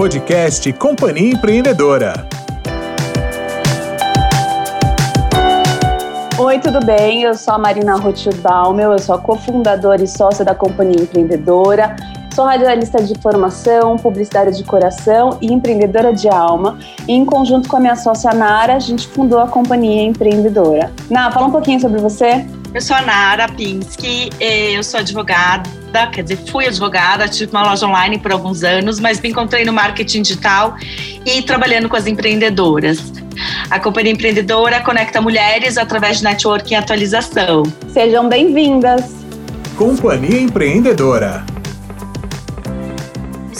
podcast Companhia Empreendedora. Oi, tudo bem? Eu sou a Marina Rothschild Baumel, eu sou cofundadora e sócia da Companhia Empreendedora. Sou radialista de formação, publicitária de coração e empreendedora de alma. E em conjunto com a minha sócia Nara, a gente fundou a Companhia Empreendedora. Nara, fala um pouquinho sobre você. Eu sou a Nara Pinsky, eu sou advogada, quer dizer, fui advogada, tive uma loja online por alguns anos, mas me encontrei no marketing digital e trabalhando com as empreendedoras. A Companhia Empreendedora conecta mulheres através de networking e atualização. Sejam bem-vindas! Companhia Empreendedora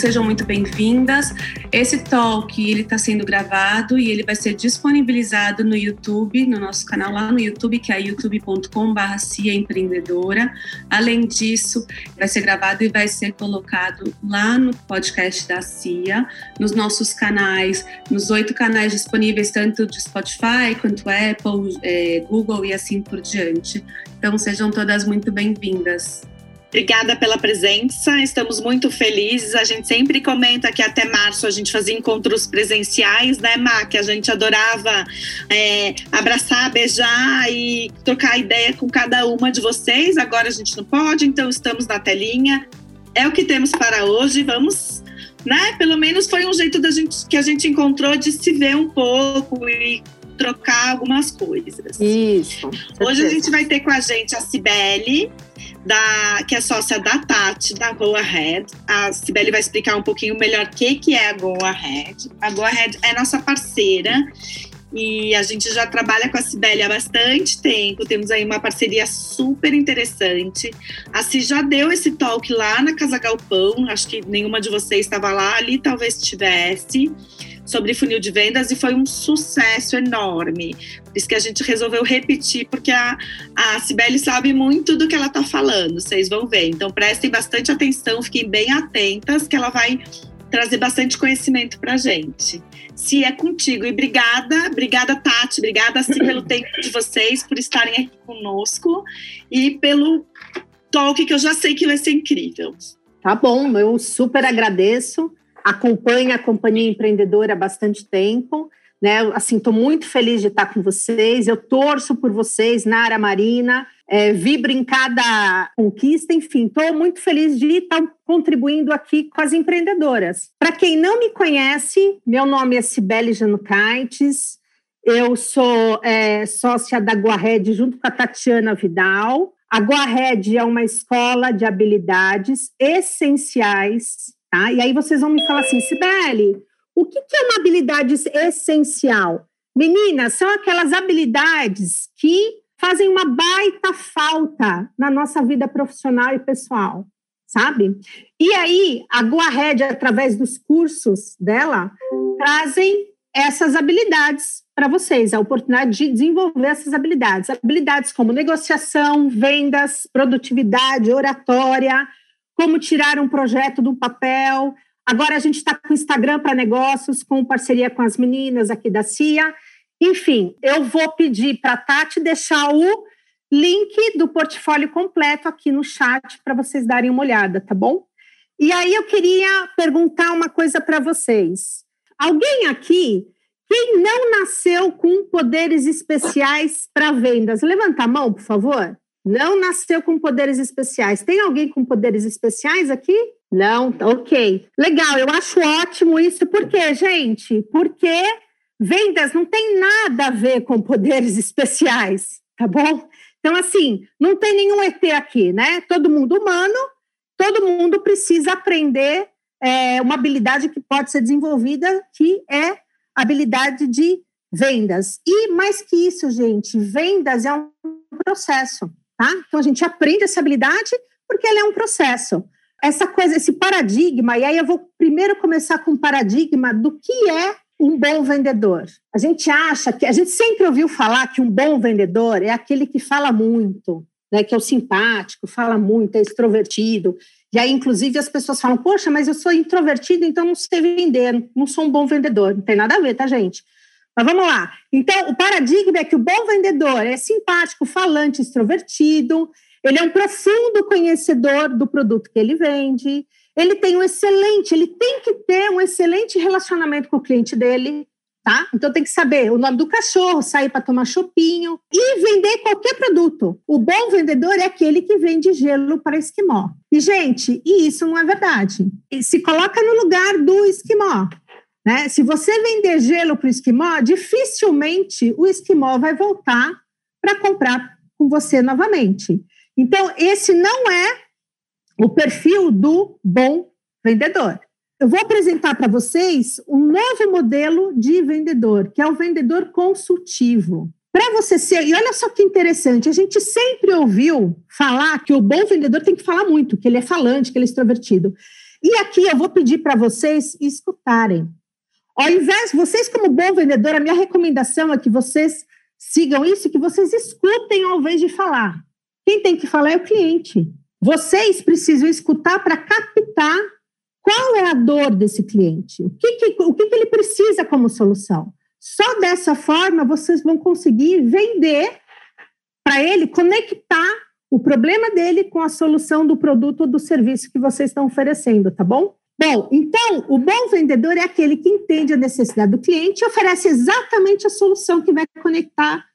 sejam muito bem-vindas. Esse talk ele está sendo gravado e ele vai ser disponibilizado no YouTube, no nosso canal lá no YouTube, que é youtube.com/barra Cia Empreendedora. Além disso, vai ser gravado e vai ser colocado lá no podcast da Cia, nos nossos canais, nos oito canais disponíveis tanto de Spotify quanto Apple, é, Google e assim por diante. Então sejam todas muito bem-vindas. Obrigada pela presença, estamos muito felizes. A gente sempre comenta que até março a gente fazia encontros presenciais, né, Má? Que a gente adorava é, abraçar, beijar e trocar ideia com cada uma de vocês. Agora a gente não pode, então estamos na telinha. É o que temos para hoje. Vamos, né? Pelo menos foi um jeito da gente que a gente encontrou de se ver um pouco e trocar algumas coisas. Isso. Hoje a gente vai ter com a gente a Cibele da, que é sócia da Tati, da Go Ahead. A Sibeli vai explicar um pouquinho melhor o que, que é a Go Ahead. A Go Ahead é nossa parceira e a gente já trabalha com a Sibeli há bastante tempo, temos aí uma parceria super interessante. A Si já deu esse talk lá na Casa Galpão, acho que nenhuma de vocês estava lá, ali talvez tivesse sobre funil de vendas e foi um sucesso enorme. Por isso que a gente resolveu repetir, porque a, a Cibele sabe muito do que ela está falando, vocês vão ver. Então prestem bastante atenção, fiquem bem atentas, que ela vai trazer bastante conhecimento para a gente. Se é contigo. E obrigada, obrigada, Tati, obrigada, sim, pelo tempo de vocês, por estarem aqui conosco e pelo talk que eu já sei que vai ser incrível. Tá bom, eu super agradeço acompanha a Companhia Empreendedora há bastante tempo. Né? Assim, estou muito feliz de estar com vocês. Eu torço por vocês, Nara Marina. É, vibro em cada conquista, enfim, estou muito feliz de estar contribuindo aqui com as empreendedoras. Para quem não me conhece, meu nome é Cibele Janucaites, eu sou é, sócia da Guarred junto com a Tatiana Vidal. A Guarred é uma escola de habilidades essenciais Tá? E aí vocês vão me falar assim, Sibeli, o que, que é uma habilidade essencial? Meninas, são aquelas habilidades que fazem uma baita falta na nossa vida profissional e pessoal, sabe? E aí, a GoAhead, através dos cursos dela, trazem essas habilidades para vocês, a oportunidade de desenvolver essas habilidades. Habilidades como negociação, vendas, produtividade, oratória, como tirar um projeto do papel. Agora a gente está com Instagram para negócios, com parceria com as meninas aqui da CIA. Enfim, eu vou pedir para a Tati deixar o link do portfólio completo aqui no chat para vocês darem uma olhada, tá bom? E aí eu queria perguntar uma coisa para vocês. Alguém aqui, quem não nasceu com poderes especiais para vendas? Levanta a mão, por favor. Não nasceu com poderes especiais. Tem alguém com poderes especiais aqui? Não? Ok. Legal, eu acho ótimo isso. Por quê, gente? Porque vendas não tem nada a ver com poderes especiais, tá bom? Então, assim, não tem nenhum ET aqui, né? Todo mundo humano, todo mundo precisa aprender é, uma habilidade que pode ser desenvolvida, que é habilidade de vendas. E mais que isso, gente, vendas é um processo. Tá? Então a gente aprende essa habilidade porque ela é um processo. Essa coisa, esse paradigma, e aí eu vou primeiro começar com o paradigma do que é um bom vendedor. A gente acha que a gente sempre ouviu falar que um bom vendedor é aquele que fala muito, né, que é o simpático, fala muito, é extrovertido. E aí, inclusive, as pessoas falam: Poxa, mas eu sou introvertido, então não sei vender, não sou um bom vendedor. Não tem nada a ver, tá, gente? Mas vamos lá. Então, o paradigma é que o bom vendedor é simpático, falante, extrovertido, ele é um profundo conhecedor do produto que ele vende, ele tem um excelente, ele tem que ter um excelente relacionamento com o cliente dele, tá? Então tem que saber o nome do cachorro, sair para tomar chopinho e vender qualquer produto. O bom vendedor é aquele que vende gelo para esquimó. E gente, e isso não é verdade. Se coloca no lugar do esquimó. Né? Se você vender gelo para o esquimó, dificilmente o esquimó vai voltar para comprar com você novamente. Então, esse não é o perfil do bom vendedor. Eu vou apresentar para vocês um novo modelo de vendedor, que é o vendedor consultivo. Para você ser, e olha só que interessante, a gente sempre ouviu falar que o bom vendedor tem que falar muito, que ele é falante, que ele é extrovertido. E aqui eu vou pedir para vocês escutarem. Ao invés, vocês como bom vendedor, a minha recomendação é que vocês sigam isso, que vocês escutem ao invés de falar. Quem tem que falar é o cliente. Vocês precisam escutar para captar qual é a dor desse cliente? O que, que o que, que ele precisa como solução? Só dessa forma vocês vão conseguir vender para ele, conectar o problema dele com a solução do produto ou do serviço que vocês estão oferecendo, tá bom? Bom, então, o bom vendedor é aquele que entende a necessidade do cliente e oferece exatamente a solução que vai conectar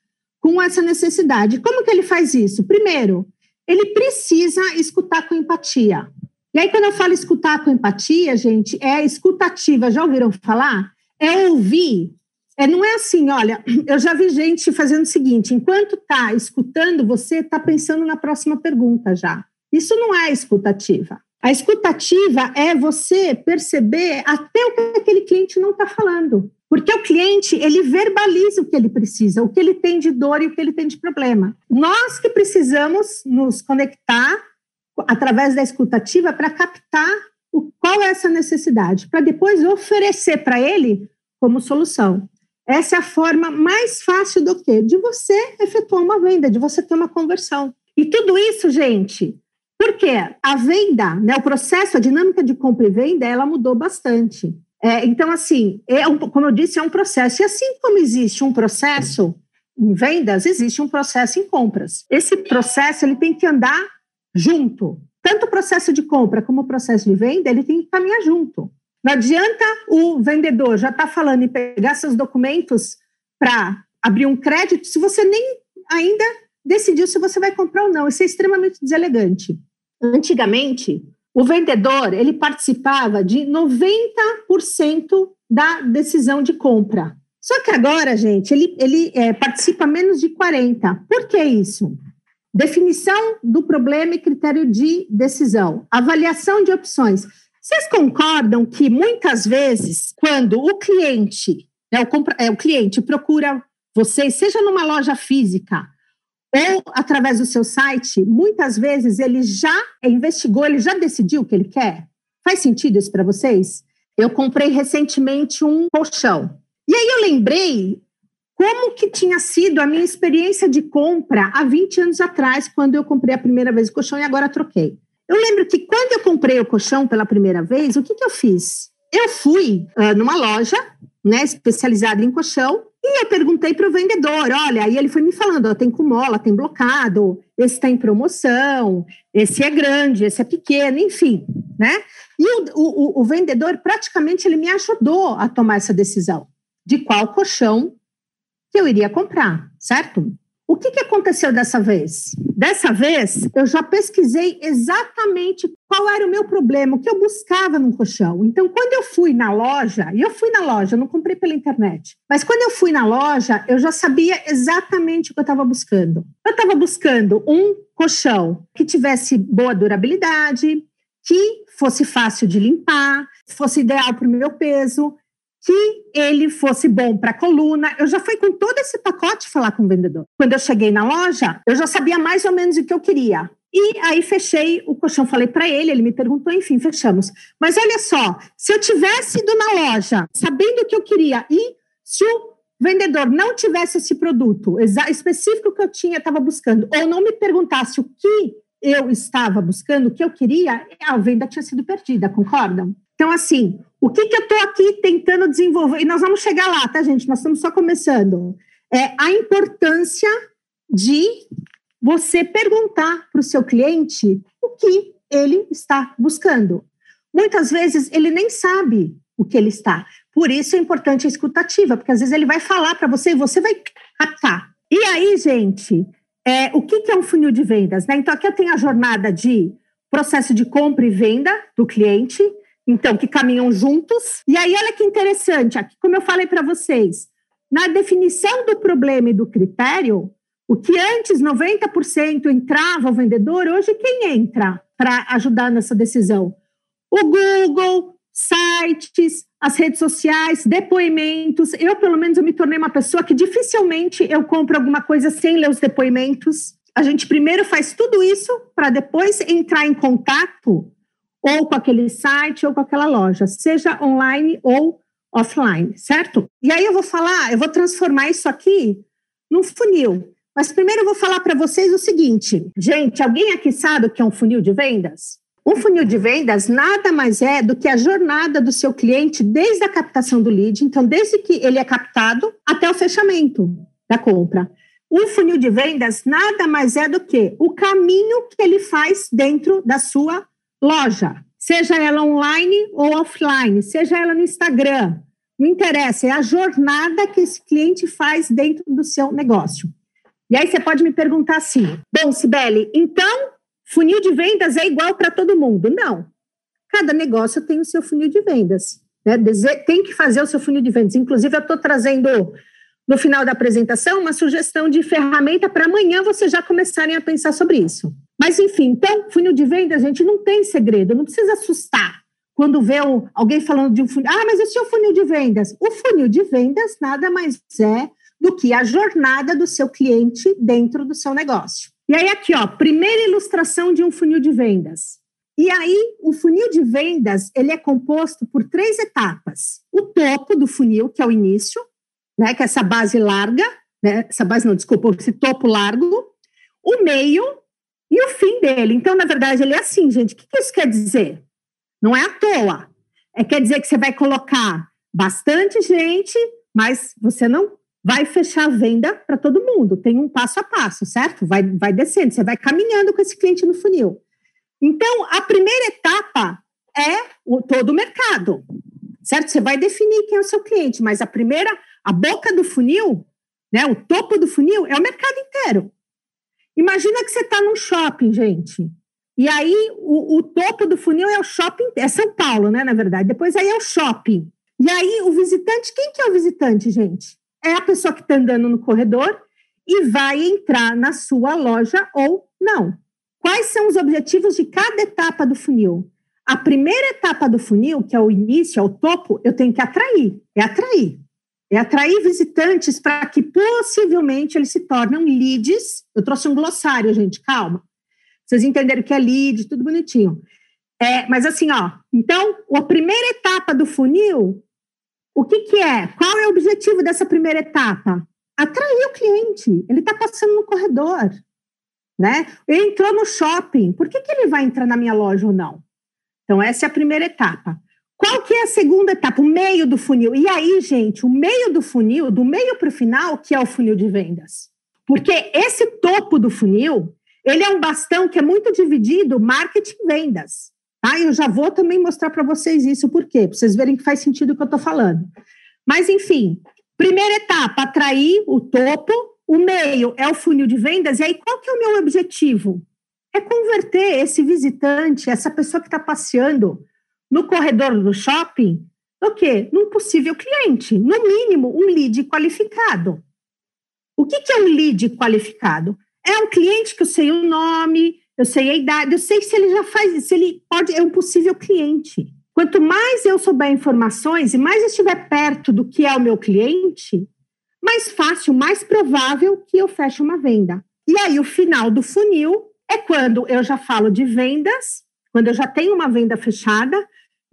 com essa necessidade. Como que ele faz isso? Primeiro, ele precisa escutar com empatia. E aí, quando eu falo escutar com empatia, gente, é escutativa. Já ouviram falar? É ouvir. É, não é assim, olha, eu já vi gente fazendo o seguinte: enquanto está escutando, você está pensando na próxima pergunta já. Isso não é escutativa. A escutativa é você perceber até o que aquele cliente não está falando. Porque o cliente, ele verbaliza o que ele precisa, o que ele tem de dor e o que ele tem de problema. Nós que precisamos nos conectar através da escutativa para captar o, qual é essa necessidade, para depois oferecer para ele como solução. Essa é a forma mais fácil do que de você efetuar uma venda, de você ter uma conversão. E tudo isso, gente, porque a venda, né, o processo, a dinâmica de compra e venda, ela mudou bastante. É, então, assim, é um, como eu disse, é um processo. E assim como existe um processo em vendas, existe um processo em compras. Esse processo ele tem que andar junto. Tanto o processo de compra como o processo de venda, ele tem que caminhar junto. Não adianta o vendedor já estar tá falando em pegar seus documentos para abrir um crédito se você nem ainda decidiu se você vai comprar ou não. Isso é extremamente deselegante. Antigamente, o vendedor ele participava de 90% da decisão de compra. Só que agora, gente, ele, ele é, participa menos de 40%. Por que isso? Definição do problema e critério de decisão. Avaliação de opções. Vocês concordam que muitas vezes, quando o cliente, né, o, compra, é, o cliente procura vocês, seja numa loja física ou através do seu site, muitas vezes ele já investigou, ele já decidiu o que ele quer? Faz sentido isso para vocês? Eu comprei recentemente um colchão. E aí eu lembrei como que tinha sido a minha experiência de compra há 20 anos atrás, quando eu comprei a primeira vez o colchão e agora troquei. Eu lembro que quando eu comprei o colchão pela primeira vez, o que, que eu fiz? Eu fui uh, numa loja né, especializada em colchão e eu perguntei para o vendedor, olha, e ele foi me falando, tem com mola, tem blocado, esse está em promoção, esse é grande, esse é pequeno, enfim, né? E o, o, o vendedor praticamente ele me ajudou a tomar essa decisão de qual colchão que eu iria comprar, certo? O que, que aconteceu dessa vez? Dessa vez, eu já pesquisei exatamente qual era o meu problema, o que eu buscava num colchão. Então, quando eu fui na loja, e eu fui na loja, não comprei pela internet, mas quando eu fui na loja, eu já sabia exatamente o que eu estava buscando. Eu estava buscando um colchão que tivesse boa durabilidade, que fosse fácil de limpar, fosse ideal para o meu peso, que ele fosse bom para a coluna. Eu já fui com todo esse pacote falar com o vendedor. Quando eu cheguei na loja, eu já sabia mais ou menos o que eu queria. E aí fechei o colchão, falei para ele, ele me perguntou, enfim, fechamos. Mas olha só, se eu tivesse ido na loja sabendo o que eu queria e se o vendedor não tivesse esse produto específico que eu tinha, estava buscando, ou não me perguntasse o que eu estava buscando, o que eu queria, a venda tinha sido perdida, concordam? Então, assim, o que, que eu estou aqui tentando desenvolver? E nós vamos chegar lá, tá, gente? Nós estamos só começando. É a importância de você perguntar para o seu cliente o que ele está buscando. Muitas vezes ele nem sabe o que ele está. Por isso é importante a escutativa, porque às vezes ele vai falar para você e você vai captar. E aí, gente, é, o que, que é um funil de vendas? Né? Então, aqui eu tenho a jornada de processo de compra e venda do cliente, então, que caminham juntos. E aí, olha que interessante, aqui, como eu falei para vocês, na definição do problema e do critério, o que antes 90% entrava o vendedor, hoje quem entra para ajudar nessa decisão? O Google, sites, as redes sociais, depoimentos. Eu, pelo menos, eu me tornei uma pessoa que dificilmente eu compro alguma coisa sem ler os depoimentos. A gente primeiro faz tudo isso para depois entrar em contato ou com aquele site ou com aquela loja, seja online ou offline, certo? E aí eu vou falar, eu vou transformar isso aqui num funil. Mas primeiro eu vou falar para vocês o seguinte, gente, alguém aqui sabe o que é um funil de vendas? Um funil de vendas nada mais é do que a jornada do seu cliente desde a captação do lead, então desde que ele é captado até o fechamento da compra. Um funil de vendas nada mais é do que o caminho que ele faz dentro da sua loja, seja ela online ou offline, seja ela no Instagram, não interessa, é a jornada que esse cliente faz dentro do seu negócio. E aí você pode me perguntar assim: bom, Sibeli, então funil de vendas é igual para todo mundo? Não. Cada negócio tem o seu funil de vendas. Né? Tem que fazer o seu funil de vendas. Inclusive, eu estou trazendo no final da apresentação uma sugestão de ferramenta para amanhã vocês já começarem a pensar sobre isso. Mas, enfim, então, funil de vendas, gente, não tem segredo, não precisa assustar quando vê alguém falando de um funil. Ah, mas esse é o funil de vendas. O funil de vendas nada mais é do que a jornada do seu cliente dentro do seu negócio. E aí, aqui, ó, primeira ilustração de um funil de vendas. E aí, o funil de vendas, ele é composto por três etapas. O topo do funil, que é o início, né, que é essa base larga, né, essa base não, desculpa, esse topo largo, o meio e o fim dele. Então, na verdade, ele é assim, gente. O que isso quer dizer? Não é à toa. É quer dizer que você vai colocar bastante gente, mas você não vai fechar a venda para todo mundo. Tem um passo a passo, certo? Vai, vai descendo, você vai caminhando com esse cliente no funil. Então, a primeira etapa é o, todo o mercado, certo? Você vai definir quem é o seu cliente, mas a primeira, a boca do funil, né, o topo do funil é o mercado inteiro. Imagina que você está num shopping, gente. E aí, o, o, topo do funil é o shopping, é São Paulo, né, na verdade. Depois aí é o shopping. E aí, o visitante, quem que é o visitante, gente? é a pessoa que está andando no corredor e vai entrar na sua loja ou não. Quais são os objetivos de cada etapa do funil? A primeira etapa do funil, que é o início, é o topo, eu tenho que atrair. É atrair. É atrair visitantes para que possivelmente eles se tornem leads. Eu trouxe um glossário, gente, calma. Vocês entenderam que é lead, tudo bonitinho. É, mas assim, ó, então, a primeira etapa do funil o que, que é? Qual é o objetivo dessa primeira etapa? Atrair o cliente. Ele está passando no corredor. Né? Ele entrou no shopping. Por que, que ele vai entrar na minha loja ou não? Então, essa é a primeira etapa. Qual que é a segunda etapa? O meio do funil. E aí, gente, o meio do funil, do meio para o final, que é o funil de vendas. Porque esse topo do funil, ele é um bastão que é muito dividido marketing e vendas. Tá? Eu já vou também mostrar para vocês isso, por quê? Para vocês verem que faz sentido o que eu estou falando. Mas, enfim, primeira etapa, atrair o topo, o meio é o funil de vendas, e aí qual que é o meu objetivo? É converter esse visitante, essa pessoa que está passeando no corredor do shopping, o quê? Num possível cliente, no mínimo um lead qualificado. O que, que é um lead qualificado? É um cliente que eu sei o nome, eu sei a idade, eu sei se ele já faz, se ele pode, é um possível cliente. Quanto mais eu souber informações e mais eu estiver perto do que é o meu cliente, mais fácil, mais provável que eu feche uma venda. E aí, o final do funil é quando eu já falo de vendas, quando eu já tenho uma venda fechada,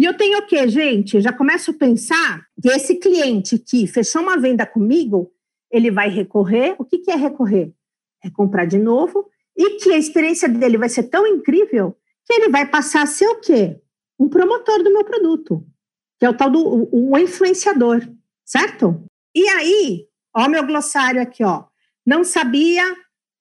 e eu tenho o quê, gente? Eu já começo a pensar que esse cliente que fechou uma venda comigo, ele vai recorrer. O que, que é recorrer? É comprar de novo e que a experiência dele vai ser tão incrível que ele vai passar a ser o quê? Um promotor do meu produto, que é o tal do um influenciador, certo? E aí, ó, meu glossário aqui, ó. Não sabia,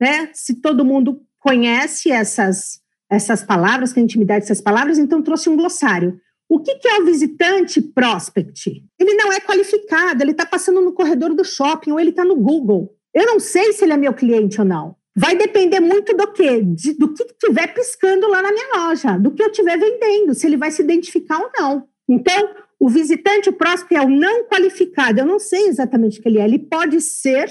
né? Se todo mundo conhece essas, essas palavras, tem intimidade essas palavras, então trouxe um glossário. O que, que é o visitante prospect? Ele não é qualificado, ele está passando no corredor do shopping ou ele está no Google. Eu não sei se ele é meu cliente ou não. Vai depender muito do quê? De, do que estiver piscando lá na minha loja, do que eu estiver vendendo, se ele vai se identificar ou não. Então, o visitante o é o não qualificado. Eu não sei exatamente o que ele é. Ele pode ser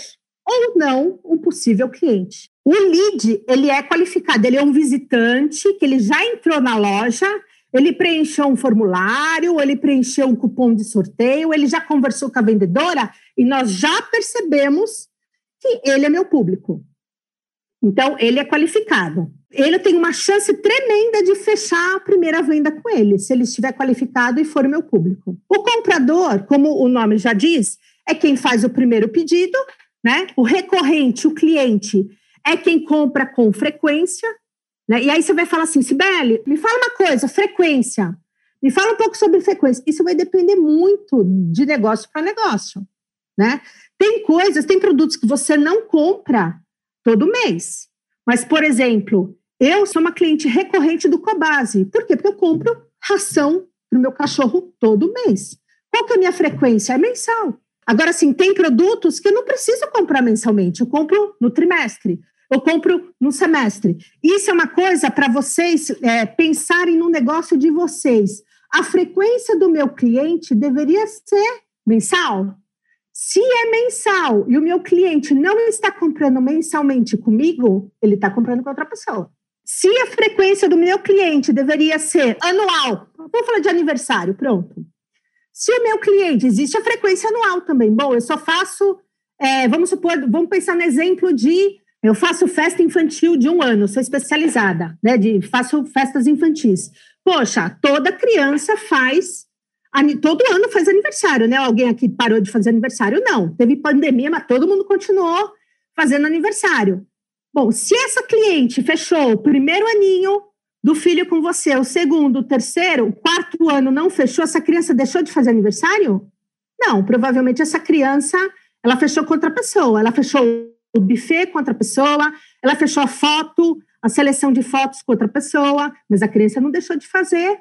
ou não um possível cliente. O lead, ele é qualificado. Ele é um visitante que ele já entrou na loja, ele preencheu um formulário, ele preencheu um cupom de sorteio, ele já conversou com a vendedora e nós já percebemos que ele é meu público. Então, ele é qualificado. Ele tem uma chance tremenda de fechar a primeira venda com ele, se ele estiver qualificado e for meu público. O comprador, como o nome já diz, é quem faz o primeiro pedido, né? O recorrente, o cliente, é quem compra com frequência, né? E aí você vai falar assim, Sibeli, me fala uma coisa, frequência. Me fala um pouco sobre frequência. Isso vai depender muito de negócio para negócio, né? Tem coisas, tem produtos que você não compra todo mês. Mas, por exemplo, eu sou uma cliente recorrente do Cobase. Por quê? Porque eu compro ração para o meu cachorro todo mês. Qual que é a minha frequência? É mensal. Agora, sim, tem produtos que eu não preciso comprar mensalmente. Eu compro no trimestre. Eu compro no semestre. Isso é uma coisa para vocês é, pensarem no negócio de vocês. A frequência do meu cliente deveria ser mensal? Se é mensal e o meu cliente não está comprando mensalmente comigo, ele está comprando com outra pessoa. Se a frequência do meu cliente deveria ser anual, vamos falar de aniversário, pronto. Se o meu cliente, existe a frequência anual também. Bom, eu só faço, é, vamos supor, vamos pensar no exemplo de eu faço festa infantil de um ano, sou especializada, né? De, faço festas infantis. Poxa, toda criança faz todo ano faz aniversário, né? Alguém aqui parou de fazer aniversário? Não. Teve pandemia, mas todo mundo continuou fazendo aniversário. Bom, se essa cliente fechou o primeiro aninho do filho com você, o segundo, o terceiro, o quarto ano não fechou, essa criança deixou de fazer aniversário? Não, provavelmente essa criança, ela fechou com outra pessoa, ela fechou o buffet com outra pessoa, ela fechou a foto, a seleção de fotos com outra pessoa, mas a criança não deixou de fazer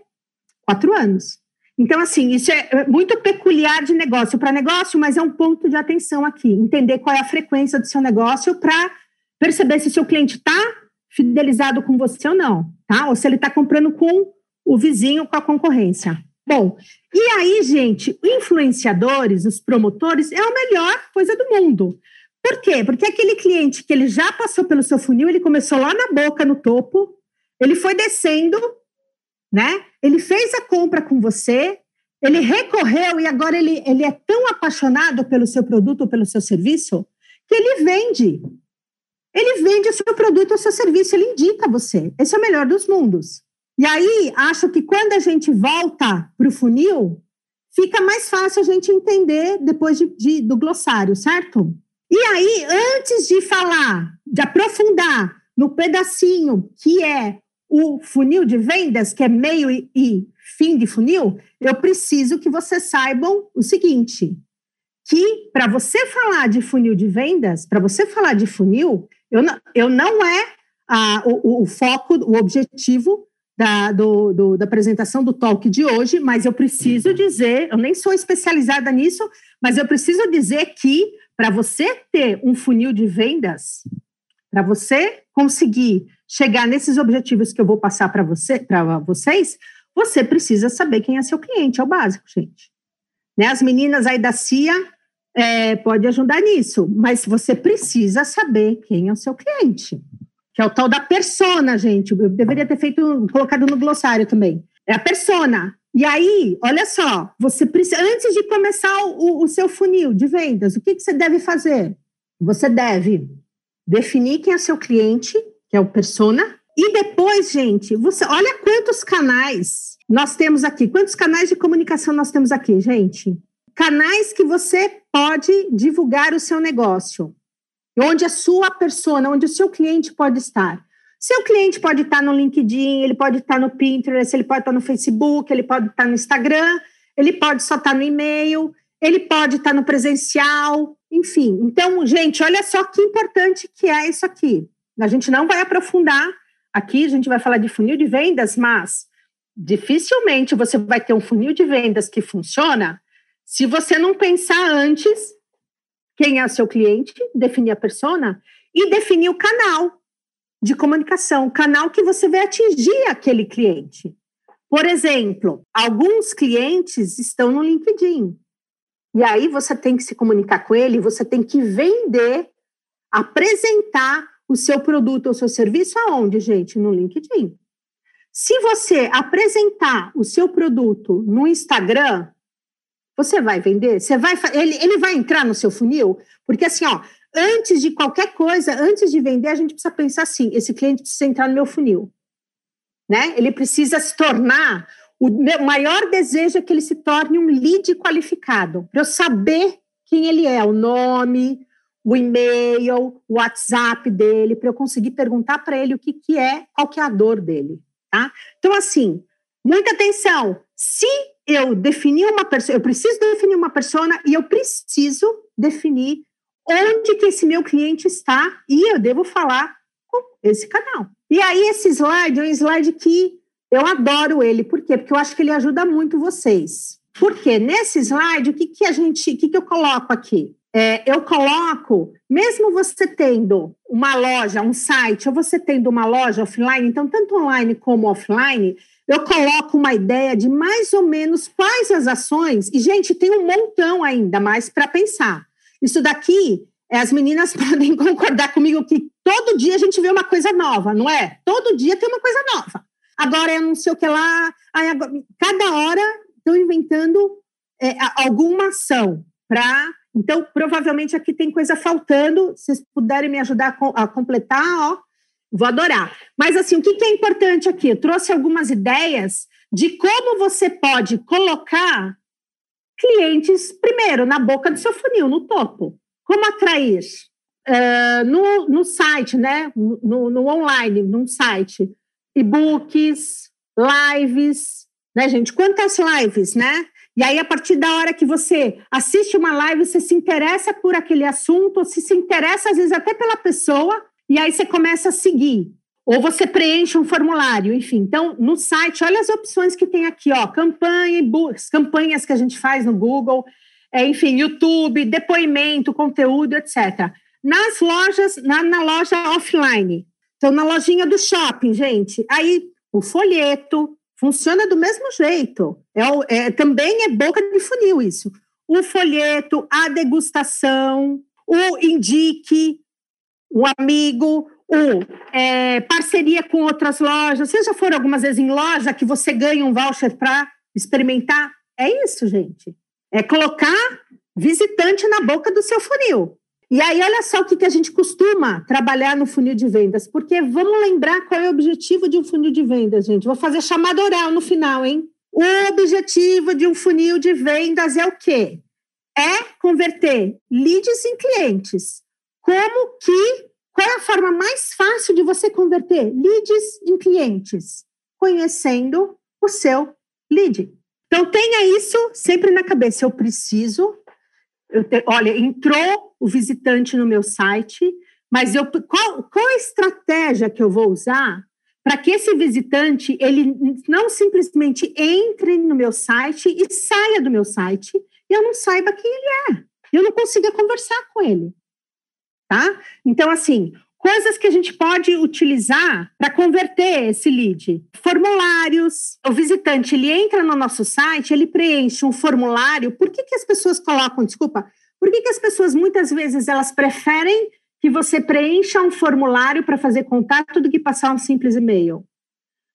quatro anos. Então, assim, isso é, é muito peculiar de negócio para negócio, mas é um ponto de atenção aqui. Entender qual é a frequência do seu negócio para perceber se o seu cliente está fidelizado com você ou não, tá? Ou se ele está comprando com o vizinho, com a concorrência. Bom, e aí, gente, influenciadores, os promotores, é a melhor coisa do mundo. Por quê? Porque aquele cliente que ele já passou pelo seu funil, ele começou lá na boca, no topo, ele foi descendo, né? Ele fez a compra com você, ele recorreu e agora ele, ele é tão apaixonado pelo seu produto ou pelo seu serviço que ele vende. Ele vende o seu produto ou seu serviço, ele indica você. Esse é o melhor dos mundos. E aí, acho que quando a gente volta para o funil, fica mais fácil a gente entender depois de, de, do glossário, certo? E aí, antes de falar, de aprofundar no pedacinho que é o funil de vendas, que é meio e, e fim de funil, eu preciso que vocês saibam o seguinte: que para você falar de funil de vendas, para você falar de funil, eu não, eu não é o, o, foco, o objetivo da, do, do, da apresentação do talk de hoje, mas eu preciso dizer, eu nem sou especializada nisso, mas eu preciso dizer que para você ter um funil de vendas, para você conseguir chegar nesses objetivos que eu vou passar para você, para vocês, você precisa saber quem é seu cliente, é o básico, gente. Né? As meninas aí da CIA é, pode ajudar nisso, mas você precisa saber quem é o seu cliente, que é o tal da persona, gente. Eu deveria ter feito, colocado no glossário também. É a persona. E aí, olha só, você precisa, antes de começar o, o seu funil de vendas, o que, que você deve fazer? Você deve definir quem é seu cliente, que é o persona. E depois, gente, você olha quantos canais nós temos aqui. Quantos canais de comunicação nós temos aqui, gente? Canais que você pode divulgar o seu negócio. Onde a sua persona, onde o seu cliente pode estar. Seu cliente pode estar no LinkedIn, ele pode estar no Pinterest, ele pode estar no Facebook, ele pode estar no Instagram, ele pode só estar no e-mail, ele pode estar no presencial, enfim. Então, gente, olha só que importante que é isso aqui. A gente não vai aprofundar aqui, a gente vai falar de funil de vendas, mas dificilmente você vai ter um funil de vendas que funciona se você não pensar antes quem é o seu cliente, definir a persona e definir o canal de comunicação, o canal que você vai atingir aquele cliente. Por exemplo, alguns clientes estão no LinkedIn. E aí você tem que se comunicar com ele, você tem que vender, apresentar o seu produto ou seu serviço aonde, gente? No LinkedIn. Se você apresentar o seu produto no Instagram, você vai vender? Você vai, ele, ele vai entrar no seu funil? Porque assim, ó, antes de qualquer coisa, antes de vender, a gente precisa pensar assim: esse cliente precisa entrar no meu funil né? Ele precisa se tornar o meu maior desejo é que ele se torne um lead qualificado, para eu saber quem ele é, o nome, o e-mail, o WhatsApp dele, para eu conseguir perguntar para ele o que, que é, qual que é a dor dele, tá? Então, assim, muita atenção. Se eu definir uma pessoa, eu preciso definir uma persona e eu preciso definir onde que esse meu cliente está e eu devo falar com esse canal. E aí, esse slide é um slide que eu adoro ele. Por quê? Porque eu acho que ele ajuda muito vocês. Porque nesse slide, o que, que a gente, o que, que eu coloco aqui? É, eu coloco, mesmo você tendo uma loja, um site, ou você tendo uma loja offline, então tanto online como offline, eu coloco uma ideia de mais ou menos quais as ações, e gente, tem um montão ainda mais para pensar. Isso daqui é, as meninas podem concordar comigo que todo dia a gente vê uma coisa nova, não é? Todo dia tem uma coisa nova. Agora é não sei o que lá. Agora, cada hora estão inventando é, alguma ação para. Então, provavelmente aqui tem coisa faltando. Se vocês puderem me ajudar a, completar, ó, vou adorar. Mas, assim, o que, que é importante aqui? Eu trouxe algumas ideias de como você pode colocar clientes, primeiro, na boca do seu funil, no topo. Como atrair? Uh, no, no site, né? No, no online, num site. E-books, lives, né, gente? Quantas lives, né? E aí, a partir da hora que você assiste uma live, você se interessa por aquele assunto, se se interessa, às vezes, até pela pessoa, e aí você começa a seguir. Ou você preenche um formulário, enfim. Então, no site, olha as opções que tem aqui, ó. Campanha, campanhas que a gente faz no Google, é, enfim, YouTube, depoimento, conteúdo, etc. Nas lojas, na, na loja offline, então na lojinha do shopping, gente, aí o folheto funciona do mesmo jeito. É, é, também é boca de funil isso. O folheto, a degustação, o indique, o amigo, o é, parceria com outras lojas. Vocês já foram algumas vezes em loja que você ganha um voucher para experimentar? É isso, gente é colocar visitante na boca do seu funil. E aí, olha só o que, que a gente costuma trabalhar no funil de vendas, porque vamos lembrar qual é o objetivo de um funil de vendas, gente. Vou fazer chamada oral no final, hein? O objetivo de um funil de vendas é o quê? É converter leads em clientes. Como que. Qual é a forma mais fácil de você converter leads em clientes? Conhecendo o seu lead. Então, tenha isso sempre na cabeça. Eu preciso. Eu te, olha, entrou o visitante no meu site, mas eu, qual, qual a estratégia que eu vou usar para que esse visitante ele não simplesmente entre no meu site e saia do meu site e eu não saiba quem ele é. Eu não consiga conversar com ele. Tá? Então, assim, Coisas que a gente pode utilizar para converter esse lead. Formulários. O visitante ele entra no nosso site, ele preenche um formulário. Por que, que as pessoas colocam, desculpa, por que, que as pessoas muitas vezes elas preferem que você preencha um formulário para fazer contato do que passar um simples e-mail?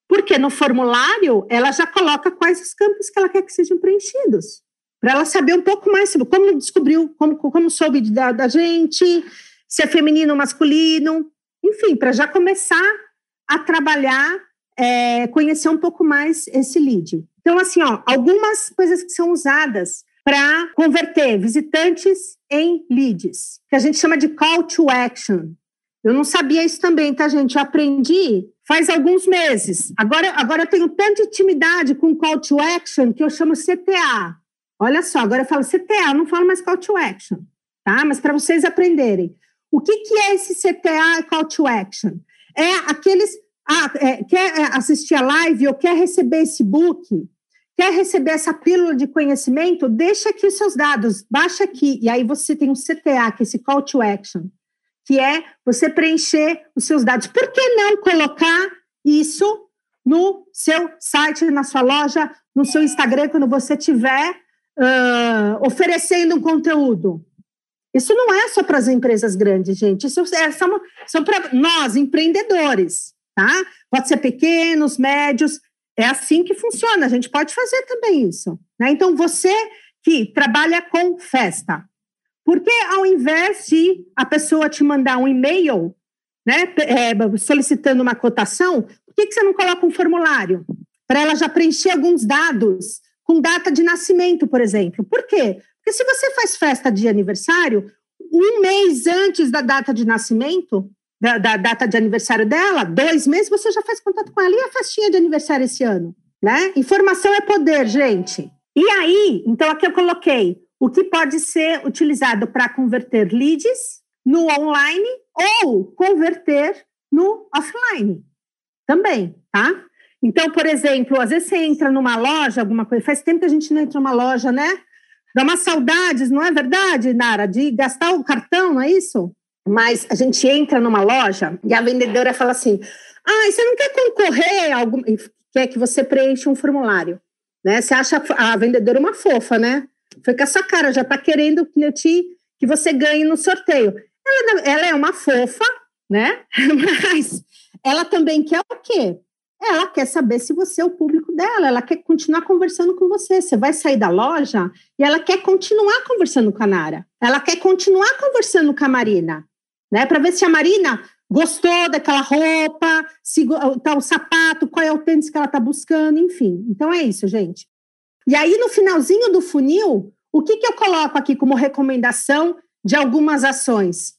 Porque no formulário ela já coloca quais os campos que ela quer que sejam preenchidos. Para ela saber um pouco mais sobre como descobriu, como, como soube da, da gente, se é feminino ou masculino, enfim, para já começar a trabalhar, é, conhecer um pouco mais esse lead. Então, assim, ó, algumas coisas que são usadas para converter visitantes em leads, que a gente chama de call to action. Eu não sabia isso também, tá, gente? Eu aprendi faz alguns meses. Agora, agora eu tenho tanta intimidade com call to action que eu chamo CTA. Olha só, agora eu falo CTA, não falo mais call to action, tá? Mas para vocês aprenderem. O que, que é esse CTA Call to Action? É aqueles. Ah, é, quer é, assistir a live ou quer receber esse book? Quer receber essa pílula de conhecimento? Deixa aqui os seus dados, baixa aqui. E aí você tem um CTA, que é esse Call to Action, que é você preencher os seus dados. Por que não colocar isso no seu site, na sua loja, no seu Instagram, quando você estiver uh, oferecendo um conteúdo? Isso não é só para as empresas grandes, gente. Isso é, são, são para nós, empreendedores, tá? Pode ser pequenos, médios. É assim que funciona. A gente pode fazer também isso. Né? Então, você que trabalha com festa, por que ao invés de a pessoa te mandar um e-mail né, é, solicitando uma cotação, por que, que você não coloca um formulário? Para ela já preencher alguns dados com data de nascimento, por exemplo. Por quê? Porque se você faz festa de aniversário, um mês antes da data de nascimento, da, da, data de aniversário dela, dois meses, você já faz contato com ela. E a festinha de aniversário esse ano? Né? Informação é poder, gente. E aí, então aqui eu coloquei o que pode ser utilizado para converter leads no online ou converter no offline também, tá? Então, por exemplo, às vezes você entra numa loja, alguma coisa, faz tempo que a gente não entra numa loja, né? Dá uma saudades, não é verdade, Nara, de gastar o cartão, não é isso? Mas a gente entra numa loja e a vendedora fala assim: ah, você não quer concorrer a algum. Quer que você preencha um formulário. Né? Você acha a vendedora uma fofa, né? Foi com essa cara, já está querendo que, te, que você ganhe no sorteio. Ela, ela é uma fofa, né? Mas ela também quer o quê? Ela quer saber se você é o público dela, ela quer continuar conversando com você. Você vai sair da loja e ela quer continuar conversando com a Nara. Ela quer continuar conversando com a Marina, né? Para ver se a Marina gostou daquela roupa, se tá o sapato, qual é o tênis que ela está buscando, enfim. Então é isso, gente. E aí, no finalzinho do funil, o que, que eu coloco aqui como recomendação de algumas ações?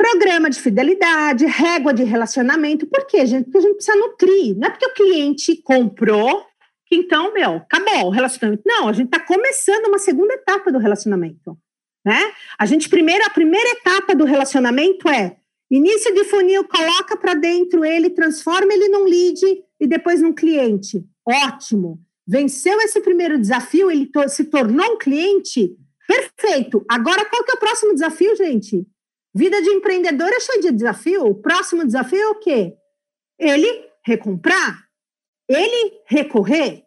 Programa de fidelidade, régua de relacionamento. Por quê, gente? Porque a gente precisa nutrir. Não é porque o cliente comprou que então, meu, acabou o relacionamento. Não, a gente está começando uma segunda etapa do relacionamento. Né? A gente primeiro, a primeira etapa do relacionamento é início de funil, coloca para dentro ele, transforma ele num lead e depois num cliente. Ótimo. Venceu esse primeiro desafio, ele to se tornou um cliente. Perfeito. Agora, qual que é o próximo desafio, gente? Vida de empreendedor é cheia de desafio. O próximo desafio é o quê? Ele recomprar, ele recorrer,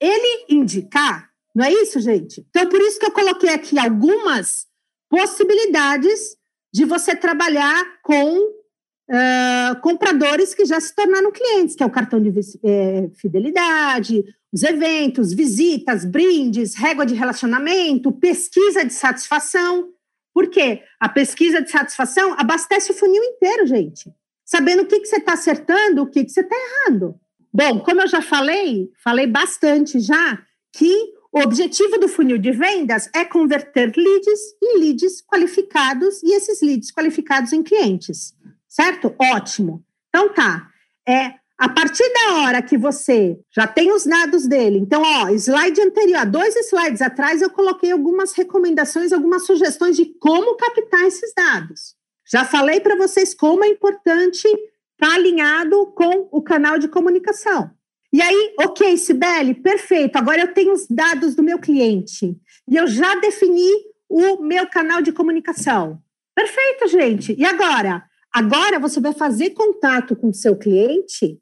ele indicar. Não é isso, gente? Então, por isso que eu coloquei aqui algumas possibilidades de você trabalhar com uh, compradores que já se tornaram clientes, que é o cartão de é, fidelidade, os eventos, visitas, brindes, régua de relacionamento, pesquisa de satisfação. Por quê? A pesquisa de satisfação abastece o funil inteiro, gente. Sabendo o que, que você está acertando, o que, que você está errando. Bom, como eu já falei, falei bastante já, que o objetivo do funil de vendas é converter leads em leads qualificados e esses leads qualificados em clientes, certo? Ótimo. Então tá. É a partir da hora que você já tem os dados dele, então, ó, slide anterior, dois slides atrás, eu coloquei algumas recomendações, algumas sugestões de como captar esses dados. Já falei para vocês como é importante estar tá alinhado com o canal de comunicação. E aí, ok, Sibeli, perfeito. Agora eu tenho os dados do meu cliente e eu já defini o meu canal de comunicação. Perfeito, gente. E agora? Agora você vai fazer contato com o seu cliente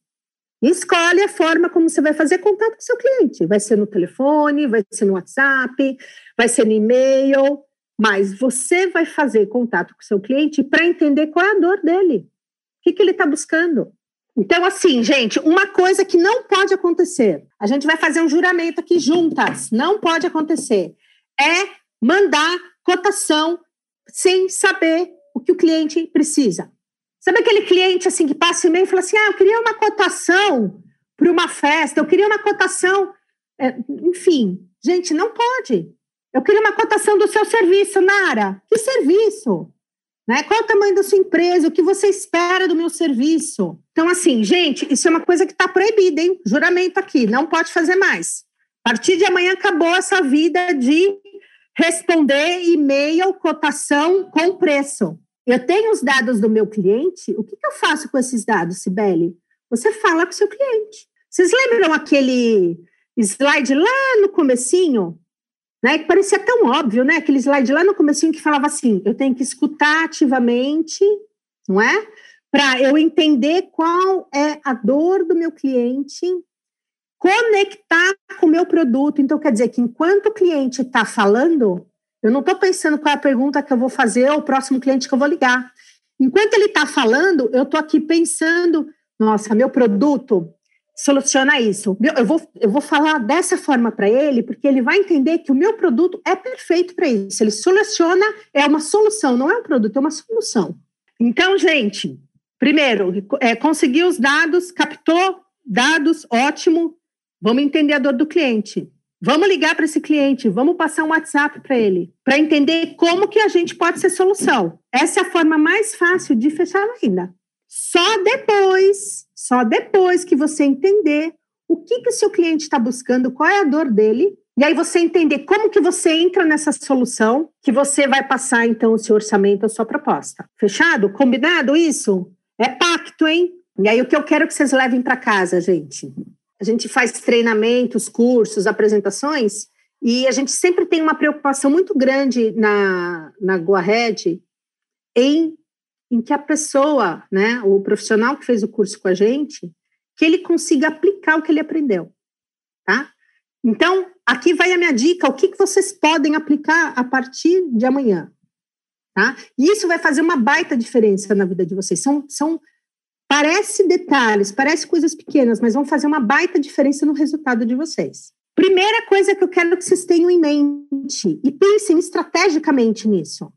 escolhe a forma como você vai fazer contato com seu cliente. Vai ser no telefone, vai ser no WhatsApp, vai ser no e-mail, mas você vai fazer contato com seu cliente para entender qual é a dor dele, o que, que ele está buscando. Então, assim, gente, uma coisa que não pode acontecer, a gente vai fazer um juramento aqui juntas, não pode acontecer, é mandar cotação sem saber o que o cliente precisa. Sabe aquele cliente assim que passa e-mail e fala assim: ah, eu queria uma cotação para uma festa, eu queria uma cotação. É, enfim, gente, não pode. Eu queria uma cotação do seu serviço, Nara. Que serviço? Né? Qual é o tamanho da sua empresa? O que você espera do meu serviço? Então, assim, gente, isso é uma coisa que está proibida, hein? Juramento aqui, não pode fazer mais. A partir de amanhã acabou essa vida de responder e-mail, cotação com preço. Eu tenho os dados do meu cliente, o que, que eu faço com esses dados, Sibeli? Você fala com o seu cliente. Vocês lembram aquele slide lá no comecinho, né? Que parecia tão óbvio, né? Aquele slide lá no comecinho que falava assim: eu tenho que escutar ativamente, não é? Para eu entender qual é a dor do meu cliente, conectar com o meu produto. Então, quer dizer que enquanto o cliente está falando, eu não estou pensando qual é a pergunta que eu vou fazer ou o próximo cliente que eu vou ligar. Enquanto ele está falando, eu estou aqui pensando, nossa, meu produto soluciona isso. Eu vou, eu vou falar dessa forma para ele, porque ele vai entender que o meu produto é perfeito para isso. Ele soluciona, é uma solução, não é um produto, é uma solução. Então, gente, primeiro, é, conseguiu os dados, captou dados, ótimo. Vamos entender a dor do cliente. Vamos ligar para esse cliente, vamos passar um WhatsApp para ele, para entender como que a gente pode ser solução. Essa é a forma mais fácil de fechar a venda. Só depois, só depois que você entender o que que o seu cliente está buscando, qual é a dor dele, e aí você entender como que você entra nessa solução, que você vai passar então o seu orçamento, a sua proposta. Fechado? Combinado isso? É pacto, hein? E aí o que eu quero que vocês levem para casa, gente a gente faz treinamentos, cursos, apresentações, e a gente sempre tem uma preocupação muito grande na, na GoAhead em, em que a pessoa, né, o profissional que fez o curso com a gente, que ele consiga aplicar o que ele aprendeu, tá? Então, aqui vai a minha dica, o que, que vocês podem aplicar a partir de amanhã, tá? E isso vai fazer uma baita diferença na vida de vocês. São, são Parece detalhes, parece coisas pequenas, mas vão fazer uma baita diferença no resultado de vocês. Primeira coisa que eu quero que vocês tenham em mente e pensem estrategicamente nisso.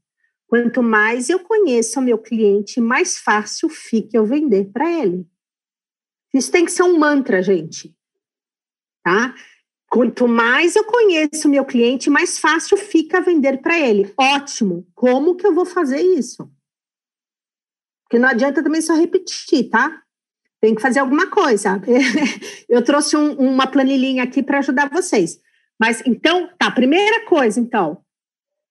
Quanto mais eu conheço o meu cliente, mais fácil fica eu vender para ele. Isso tem que ser um mantra, gente. Tá? Quanto mais eu conheço o meu cliente, mais fácil fica vender para ele. Ótimo. Como que eu vou fazer isso? Porque não adianta também só repetir, tá? Tem que fazer alguma coisa. Eu trouxe um, uma planilhinha aqui para ajudar vocês. Mas então, tá, primeira coisa, então,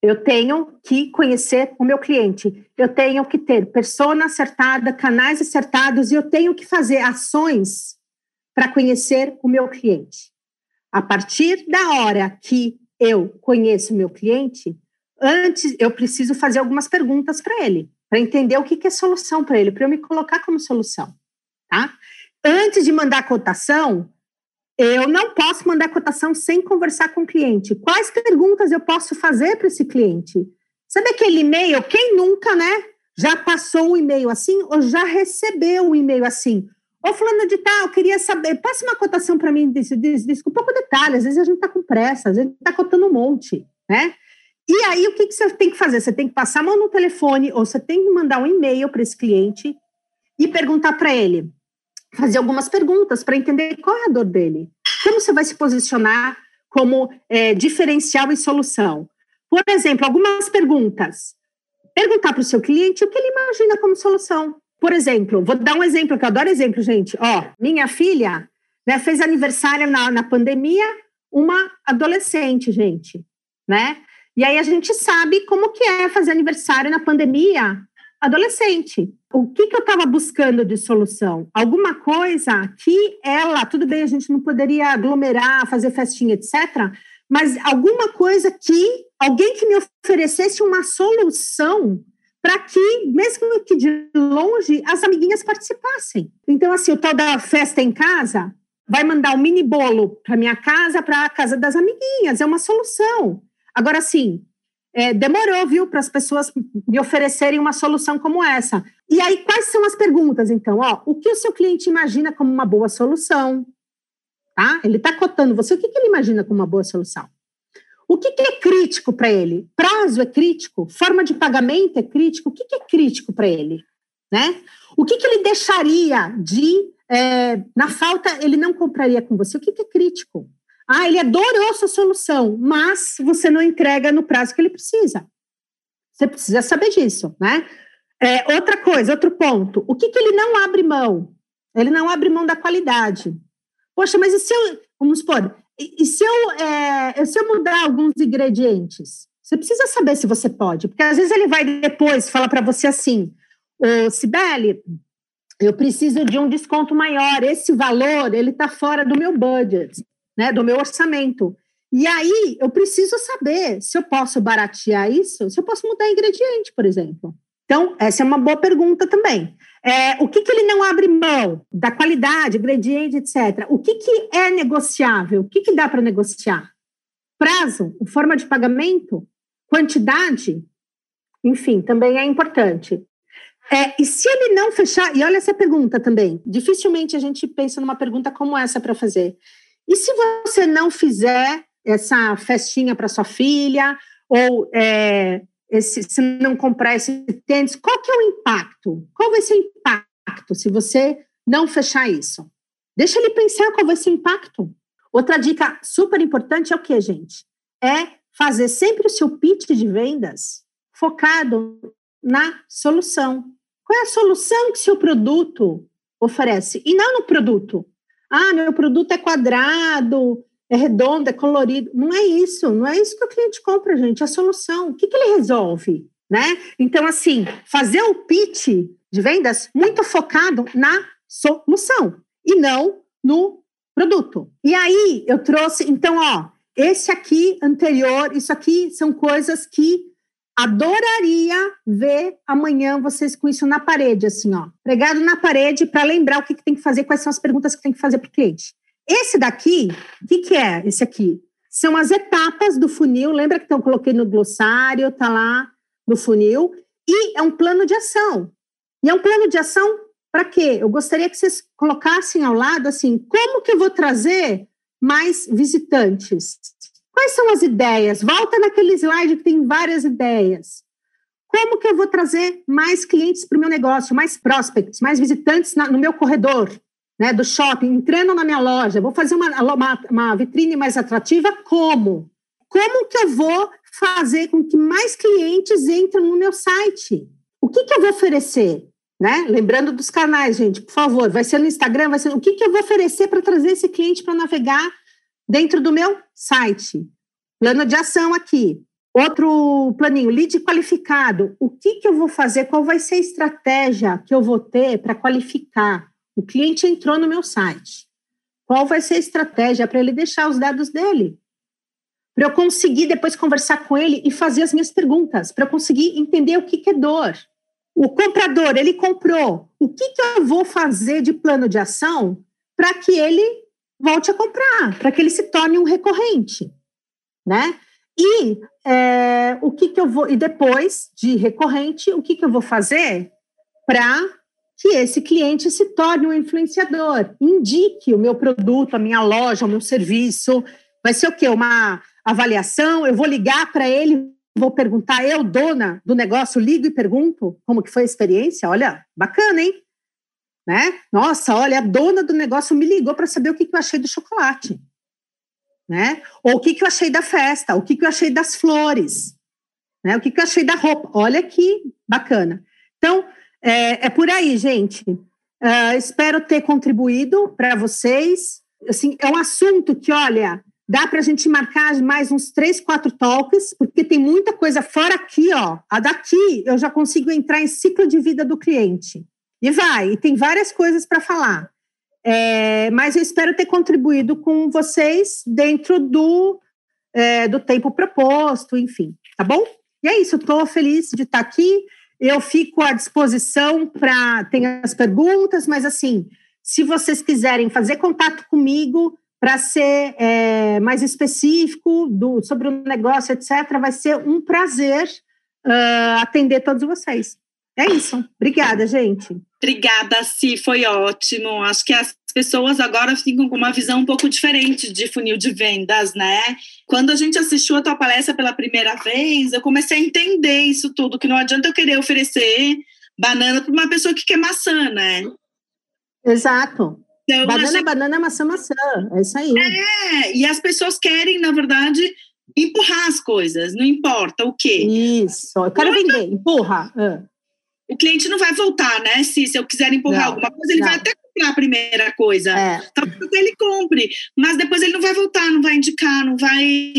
eu tenho que conhecer o meu cliente, eu tenho que ter persona acertada, canais acertados, e eu tenho que fazer ações para conhecer o meu cliente. A partir da hora que eu conheço o meu cliente, antes eu preciso fazer algumas perguntas para ele para entender o que, que é solução para ele, para eu me colocar como solução, tá? Antes de mandar a cotação, eu não posso mandar cotação sem conversar com o cliente. Quais perguntas eu posso fazer para esse cliente? Sabe aquele e-mail? Quem nunca, né? Já passou um e-mail assim ou já recebeu um e-mail assim? Ô, fulano de tal, queria saber, passa uma cotação para mim disso, disso, disso, com pouco detalhe. Às vezes a gente está com pressa, às vezes está cotando um monte, né? E aí, o que, que você tem que fazer? Você tem que passar a mão no telefone ou você tem que mandar um e-mail para esse cliente e perguntar para ele, fazer algumas perguntas para entender qual é a dor dele. Como você vai se posicionar como é, diferencial e solução? Por exemplo, algumas perguntas. Perguntar para o seu cliente o que ele imagina como solução. Por exemplo, vou dar um exemplo, que eu adoro exemplo, gente. Ó, minha filha né, fez aniversário na, na pandemia, uma adolescente, gente, né? E aí a gente sabe como que é fazer aniversário na pandemia adolescente. O que, que eu estava buscando de solução? Alguma coisa que ela, tudo bem, a gente não poderia aglomerar, fazer festinha, etc., mas alguma coisa que alguém que me oferecesse uma solução para que, mesmo que de longe, as amiguinhas participassem. Então, assim, o tal da festa em casa vai mandar um mini bolo para minha casa, para a casa das amiguinhas, é uma solução. Agora, sim, é, demorou, viu, para as pessoas me oferecerem uma solução como essa. E aí, quais são as perguntas, então? Ó, o que o seu cliente imagina como uma boa solução? Tá? Ele está cotando você, o que, que, ele imagina como uma boa solução? O que, que é crítico para ele? Prazo é crítico? Forma de pagamento é crítico? O que, que é crítico para ele? Né? O que, ele deixaria de. É, na falta, ele não compraria com você? O que é crítico? Ah, ele adorou sua solução, mas você não entrega no prazo que ele precisa. Você precisa saber disso, né? É, outra coisa, outro ponto. O que, que ele não abre mão? Ele não abre mão da qualidade. Poxa, mas e se eu, vamos supor, e, se, eu, é, se eu mudar alguns ingredientes? Você precisa saber se você pode, porque às vezes ele vai depois falar para você assim: Ô, Sibeli, eu preciso de um desconto maior. Esse valor ele está fora do meu budget, né, do meu orçamento. E aí eu preciso saber se eu posso baratear isso, se eu posso mudar ingrediente, por exemplo. Então, essa é uma boa pergunta também. É, o que, que ele não abre mão? Da qualidade, ingrediente, etc. O que, que é negociável? O que, que dá para negociar? Prazo, forma de pagamento, quantidade, enfim, também é importante. É, e se ele não fechar, e olha essa pergunta também, dificilmente a gente pensa numa pergunta como essa para fazer. E se você não fizer essa festinha para sua filha, ou é, esse, se não comprar esse tênis, qual que é o impacto? Qual vai ser o impacto se você não fechar isso? Deixa ele pensar qual vai ser o impacto. Outra dica super importante é o que, gente? É fazer sempre o seu pitch de vendas focado na solução. Qual é a solução que seu produto oferece? E não no produto. Ah, meu produto é quadrado, é redondo, é colorido. Não é isso, não é isso que o cliente compra, gente, é a solução. O que, que ele resolve? Né? Então, assim, fazer o pitch de vendas muito focado na solução e não no produto. E aí eu trouxe, então, ó, esse aqui anterior, isso aqui são coisas que adoraria ver amanhã vocês com isso na parede, assim, ó, pregado na parede para lembrar o que, que, tem que fazer, quais são as perguntas que tem que fazer para o cliente. Esse daqui, o que, que é esse aqui? São as etapas do funil. Lembra que eu coloquei no glossário, tá lá no funil. E é um plano de ação. E é um plano de ação para quê? Eu gostaria que vocês colocassem ao lado assim, como que eu vou trazer mais visitantes? Quais são as ideias? Volta naquele slide que tem várias ideias. Como que eu vou trazer mais clientes para o meu negócio, mais prospects, mais visitantes na, no meu corredor? né, do shopping, entrando na minha loja, vou fazer uma, uma, uma vitrine mais atrativa, como? Como que eu vou fazer com que mais clientes entrem no meu site? O que, que eu vou oferecer? Né? Lembrando dos canais, gente, por favor, vai ser no Instagram, vai ser. O que, que eu vou oferecer para trazer esse cliente para navegar dentro do meu site? Plano de ação aqui. Outro planinho, lead qualificado. O que, que eu vou fazer? Qual vai ser a estratégia que eu vou ter para qualificar? O cliente entrou no meu site. Qual vai ser a estratégia para ele deixar os dados dele? Para eu conseguir depois conversar com ele e fazer as minhas perguntas, para eu conseguir entender o que, que é dor. O comprador, ele comprou. O que, que eu vou fazer de plano de ação para que ele volte a comprar, para que ele se torne um recorrente, né? E é, o que, que eu vou e depois de recorrente, o que, que eu vou fazer para que esse cliente se torne um influenciador, indique o meu produto, a minha loja, o meu serviço. Vai ser o quê? Uma avaliação? Eu vou ligar para ele, vou perguntar, eu, dona do negócio, ligo e pergunto como que foi a experiência. Olha, bacana, hein? Né? Nossa, olha, a dona do negócio me ligou para saber o que, que eu achei do chocolate. Né? Ou o que, que eu achei da festa, o que, que eu achei das flores, né? o que, que eu achei da roupa. Olha que bacana. Então, é, é por aí, gente. Uh, espero ter contribuído para vocês. Assim, é um assunto que, olha, dá para a gente marcar mais uns três, quatro talks, porque tem muita coisa fora aqui, ó. A daqui eu já consigo entrar em ciclo de vida do cliente. E vai, e tem várias coisas para falar. É, mas eu espero ter contribuído com vocês dentro do, é, do tempo proposto, enfim, tá bom? E é isso, estou feliz de estar aqui. Eu fico à disposição para. Tem as perguntas, mas assim, se vocês quiserem fazer contato comigo para ser é, mais específico do, sobre o negócio, etc., vai ser um prazer uh, atender todos vocês. É isso. Obrigada, gente. Obrigada, Si, foi ótimo. Acho que as pessoas agora ficam com uma visão um pouco diferente de funil de vendas, né? Quando a gente assistiu a tua palestra pela primeira vez, eu comecei a entender isso tudo, que não adianta eu querer oferecer banana para uma pessoa que quer maçã, né? Exato. Então, banana, banana, maçã, maçã. É isso aí. É, e as pessoas querem, na verdade, empurrar as coisas, não importa o quê. Isso, eu quero vender, empurra. Uh o cliente não vai voltar, né? Se, se eu quiser empurrar não, alguma coisa, ele não. vai até comprar a primeira coisa. É. Talvez ele compre, mas depois ele não vai voltar, não vai indicar, não vai.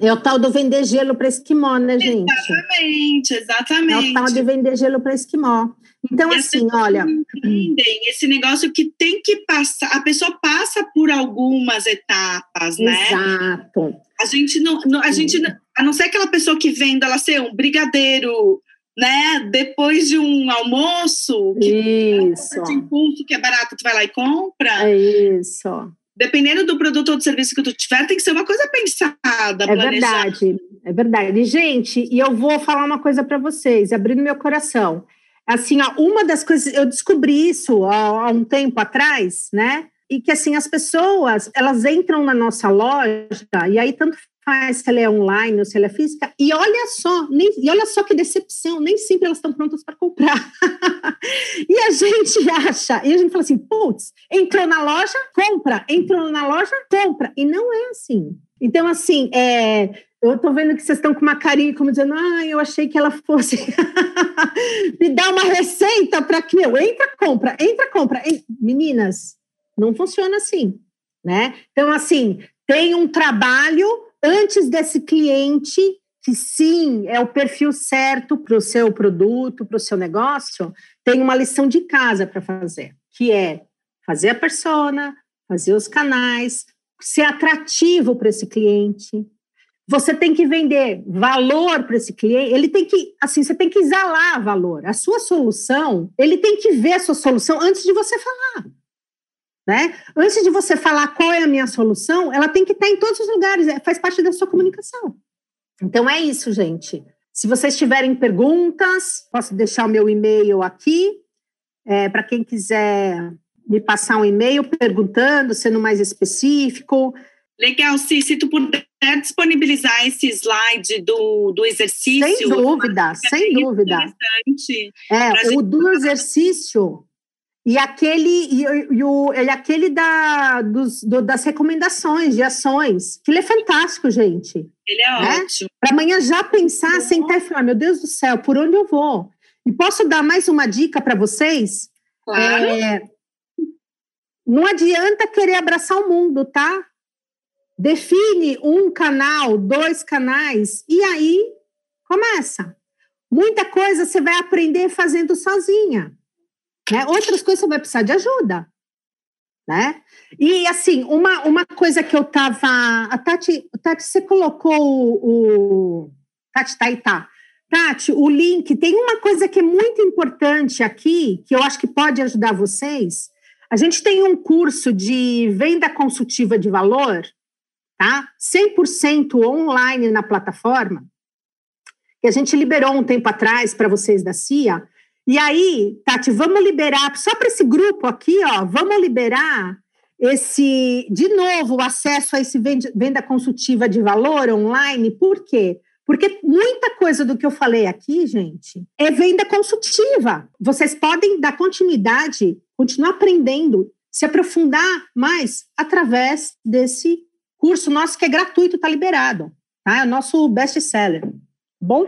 É o tal do vender gelo para esquimó, né, gente? Exatamente, exatamente. É o tal de vender gelo para esquimó. Então, E assim, olha. entendem esse negócio que tem que passar, a pessoa passa por algumas etapas, né? Exato. A gente não, a gente, não- a não ser aquela pessoa que vende, ela ser um brigadeiro, né? Depois de um almoço, que Isso. de impulso, que é barato, tu vai lá e compra. É isso. Dependendo do produto ou do serviço que tu tiver, tem que ser uma coisa pensada, É planejada. verdade, é verdade. Gente, e eu vou falar uma coisa para vocês, abrindo meu coração. Assim, ó, uma das coisas, eu descobri isso há, há um tempo atrás, né? E que assim, as pessoas, elas entram na nossa loja, e aí tanto faz se ela é online ou se ela é física, e olha só, nem, e olha só que decepção, nem sempre elas estão prontas para comprar. e a gente acha, e a gente fala assim, putz, entrou na loja, compra, entrou na loja, compra, e não é assim. Então, assim, é, eu tô vendo que vocês estão com uma carinha como dizendo, ah, eu achei que ela fosse me dar uma receita para que eu entra, compra, entra, compra. En- Meninas, não funciona assim, né? Então, assim, tem um trabalho antes desse cliente que sim é o perfil certo para o seu produto, para o seu negócio, tem uma lição de casa para fazer, que é fazer a persona, fazer os canais, ser atrativo para esse cliente. Você tem que vender valor para esse cliente. Ele tem que, assim, você tem que exalar valor. A sua solução, ele tem que ver a sua solução antes de você falar. Né? Antes de você falar qual é a minha solução, ela tem que estar em todos os lugares, é, faz parte da sua comunicação. Então é isso, gente. Se vocês tiverem perguntas, posso deixar o meu e-mail aqui. É, para quem quiser me passar um e-mail perguntando, sendo mais específico. Legal, Cis, se tu puder disponibilizar esse slide do, do exercício. Sem dúvida, sem dúvida. Interessante. É, o do exercício e aquele, e, e o, ele, aquele da, dos, do- das recomendações de ações, que ele é fantástico, gente. Ele é Né? ótimo. Para amanhã já pensar, sentar e falar: meu Deus do céu, por onde eu vou? E posso dar mais uma dica para vocês? Claro. É, não adianta querer abraçar o mundo, tá? Define um canal, dois canais, e aí começa. Muita coisa você vai aprender fazendo sozinha. Né? Outras coisas você vai precisar de ajuda. Né? E assim, uma, uma coisa que eu tava. A Tati, Tati, você colocou o. o Tati, tá aí, tá. Tati, o link, tem uma coisa que é muito importante aqui, que eu acho que pode ajudar vocês. A gente tem um curso de venda consultiva de valor, tá? 100% online na plataforma, que a gente liberou um tempo atrás para vocês da CIA. E aí, Tati, vamos liberar, só para esse grupo aqui, ó, vamos liberar esse, de novo, o acesso a esse venda, consultiva de valor online, por quê? Porque muita coisa do que eu falei aqui, gente, é venda consultiva. Vocês podem dar continuidade, continuar aprendendo, se aprofundar mais através desse curso nosso que é gratuito, está liberado. Tá? É o nosso best-seller. Bom?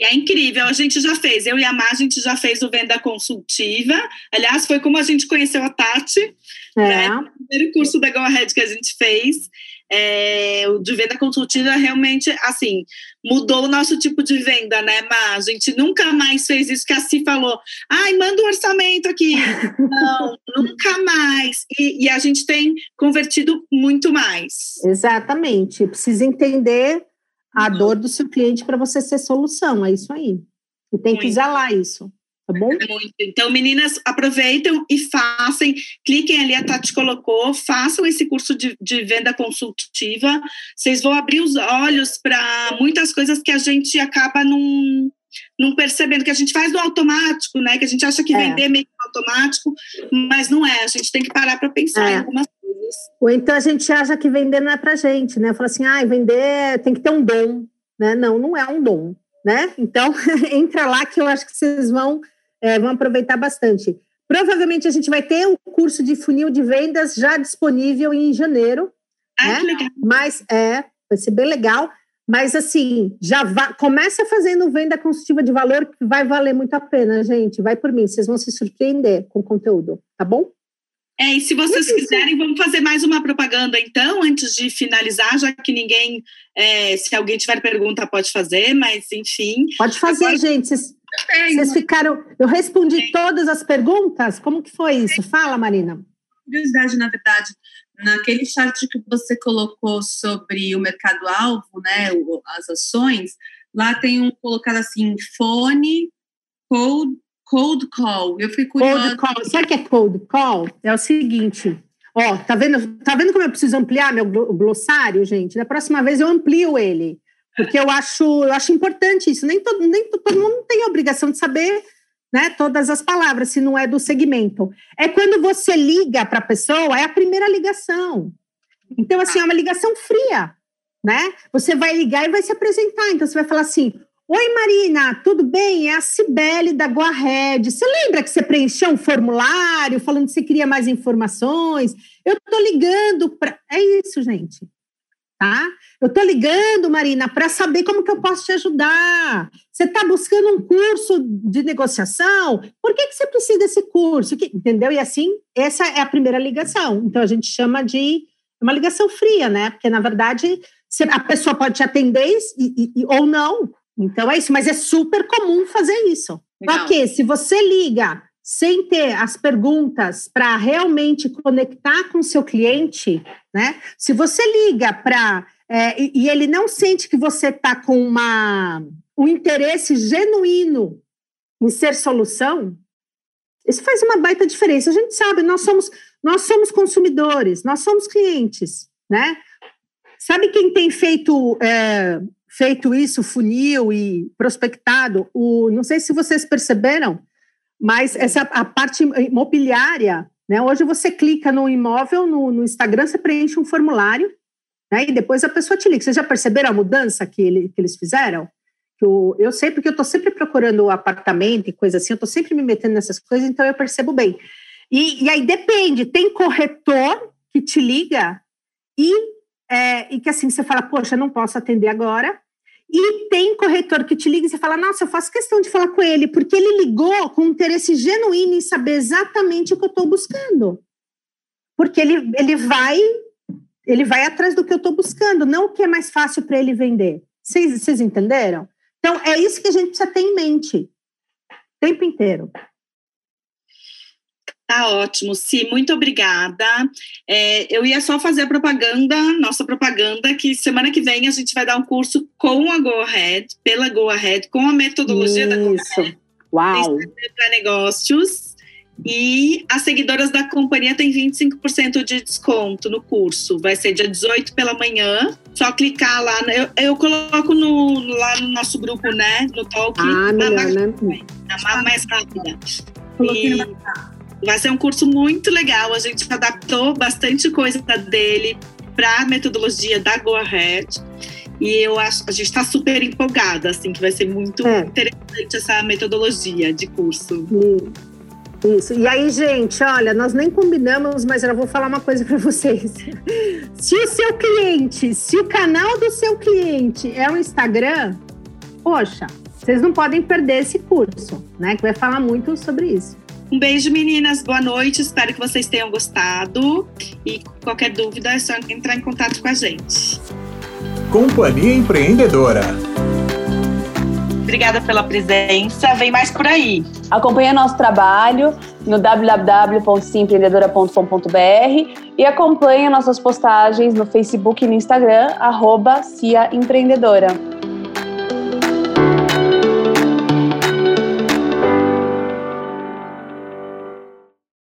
E é incrível, a gente já fez, eu e a Má, a gente já fez o Venda Consultiva. Aliás, foi como a gente conheceu a Tati, É. né? o primeiro curso da Go Ahead que a gente fez. É, o de venda consultiva realmente, assim, mudou o nosso tipo de venda, né, Má? A gente nunca mais fez isso que a Si falou. Ai, manda um orçamento aqui. Não, nunca mais. E, e a gente tem convertido muito mais. Exatamente. Precisa entender a dor do seu cliente para você ser solução. É isso aí. E tem que exalar isso. Tá bom? Muito. Então, meninas, aproveitem e façam, cliquem ali, a Tati colocou, façam esse curso de, de venda consultiva. Vocês vão abrir os olhos para muitas coisas que a gente acaba não, não percebendo, que a gente faz no automático, né? Que a gente acha que É. vender é meio automático, mas não é. A gente tem que parar para pensar É. em algumas Ou então a gente acha que vender não é pra gente, né? Fala assim, ah, vender tem que ter um dom, né? Não, não é um dom, né? Então, entra lá que eu acho que vocês vão, é, vão aproveitar bastante. Provavelmente a gente vai ter o curso de funil de vendas já disponível em janeiro, Ah, É? que legal. mas é, vai ser bem legal. Mas assim, já vá, começa fazendo venda consultiva de valor que vai valer muito a pena, gente. Vai por mim, vocês vão se surpreender com o conteúdo, tá bom? É, e se vocês quiserem, vamos fazer mais uma propaganda então, antes de finalizar, já que ninguém, é, se alguém tiver pergunta, pode fazer, mas enfim. Pode fazer, Agora, gente. Vocês, vocês ficaram. Eu respondi todas as perguntas? Como que foi isso? Fala, Marina. Curiosidade, na verdade, naquele chart que você colocou sobre o mercado-alvo, né, as ações, lá tem um colocado assim, fone, code, cold call. Eu fui curiosa. Cold call. Sabe o que é cold call? É o seguinte, ó, tá vendo, tá vendo como eu preciso ampliar meu glossário, gente? Da próxima vez eu amplio ele, porque eu acho, eu acho importante isso. Nem todo, nem todo mundo tem a obrigação de saber né, todas as palavras, se não é do segmento. É quando você liga para a pessoa, é a primeira ligação. Então, assim, é uma ligação fria, né? Você vai ligar e vai se apresentar. Então, você vai falar assim: Oi, Marina, tudo bem? É a Cibele da Guarred. Você lembra que você preencheu um formulário falando que você queria mais informações? Eu estou ligando para. É isso, gente tá? Eu estou ligando, Marina, para saber como que eu posso te ajudar. Você está buscando um curso de negociação? Por que, que você precisa desse curso? Que, entendeu? E assim, essa é a primeira ligação. Então, a gente chama de uma ligação fria, né? Porque, na verdade, a pessoa pode te atender e, e, ou não. Então, é isso. Mas é super comum fazer isso. Legal. Porque se você liga sem ter as perguntas para realmente conectar com o seu cliente, né? Se você liga para é, e, e, ele não sente que você está com uma, um interesse genuíno em ser solução, isso faz uma baita diferença. A gente sabe, nós somos, nós somos consumidores, nós somos clientes, né? Sabe quem tem feito, é, feito isso, funil e prospectado? O, não sei se vocês perceberam, mas essa a parte imobiliária, né? Hoje você clica no imóvel no, no Instagram, você preenche um formulário, né? E depois a pessoa te liga. Vocês já perceberam a mudança que, ele, que eles fizeram? Eu, eu sei porque eu estou sempre procurando apartamento e coisa assim, eu estou sempre me metendo nessas coisas, então eu percebo bem. E, e aí depende, tem corretor que te liga e, é, e que assim você fala, poxa, não posso atender agora, e tem corretor que te liga e você fala, nossa, eu faço questão de falar com ele, porque ele ligou com interesse genuíno em saber exatamente o que eu estou buscando. Porque ele, ele vai ele vai atrás do que eu estou buscando, não o que é mais fácil para ele vender. Vocês, entenderam? Então, é isso que a gente precisa ter em mente o tempo inteiro. Tá ótimo, sim, muito obrigada. É, eu ia só fazer a propaganda, nossa propaganda, que semana que vem a gente vai dar um curso com a Go Ahead, pela Go Ahead, com a metodologia Isso. da Go Ahead. Uau! Para negócios. E as seguidoras da companhia têm 25% de desconto no curso. Vai ser dia 18 pela manhã. Só clicar lá. Eu, eu coloco no, lá no nosso grupo, né? No Talk. Ah, melhor, né? A mais rápida. Coloquei e, Vai ser um curso muito legal. A gente adaptou bastante coisa dele para a metodologia da Go Ahead. E eu acho a gente está super empolgada, assim, que vai ser muito é. interessante essa metodologia de curso. Isso. E aí, gente, olha, nós nem combinamos, mas eu vou falar uma coisa para vocês. Se o seu cliente, se o canal do seu cliente é o Instagram, poxa, vocês não podem perder esse curso, né? Que vai falar muito sobre isso. Um beijo, meninas. Boa noite. Espero que vocês tenham gostado. E qualquer dúvida é só entrar em contato com a gente. Companhia Empreendedora. Obrigada pela presença. Vem mais por aí. Acompanhe nosso trabalho no www.ciaempreendedora.com.br e acompanhe nossas postagens no Facebook e no Instagram, arroba Cia Empreendedora.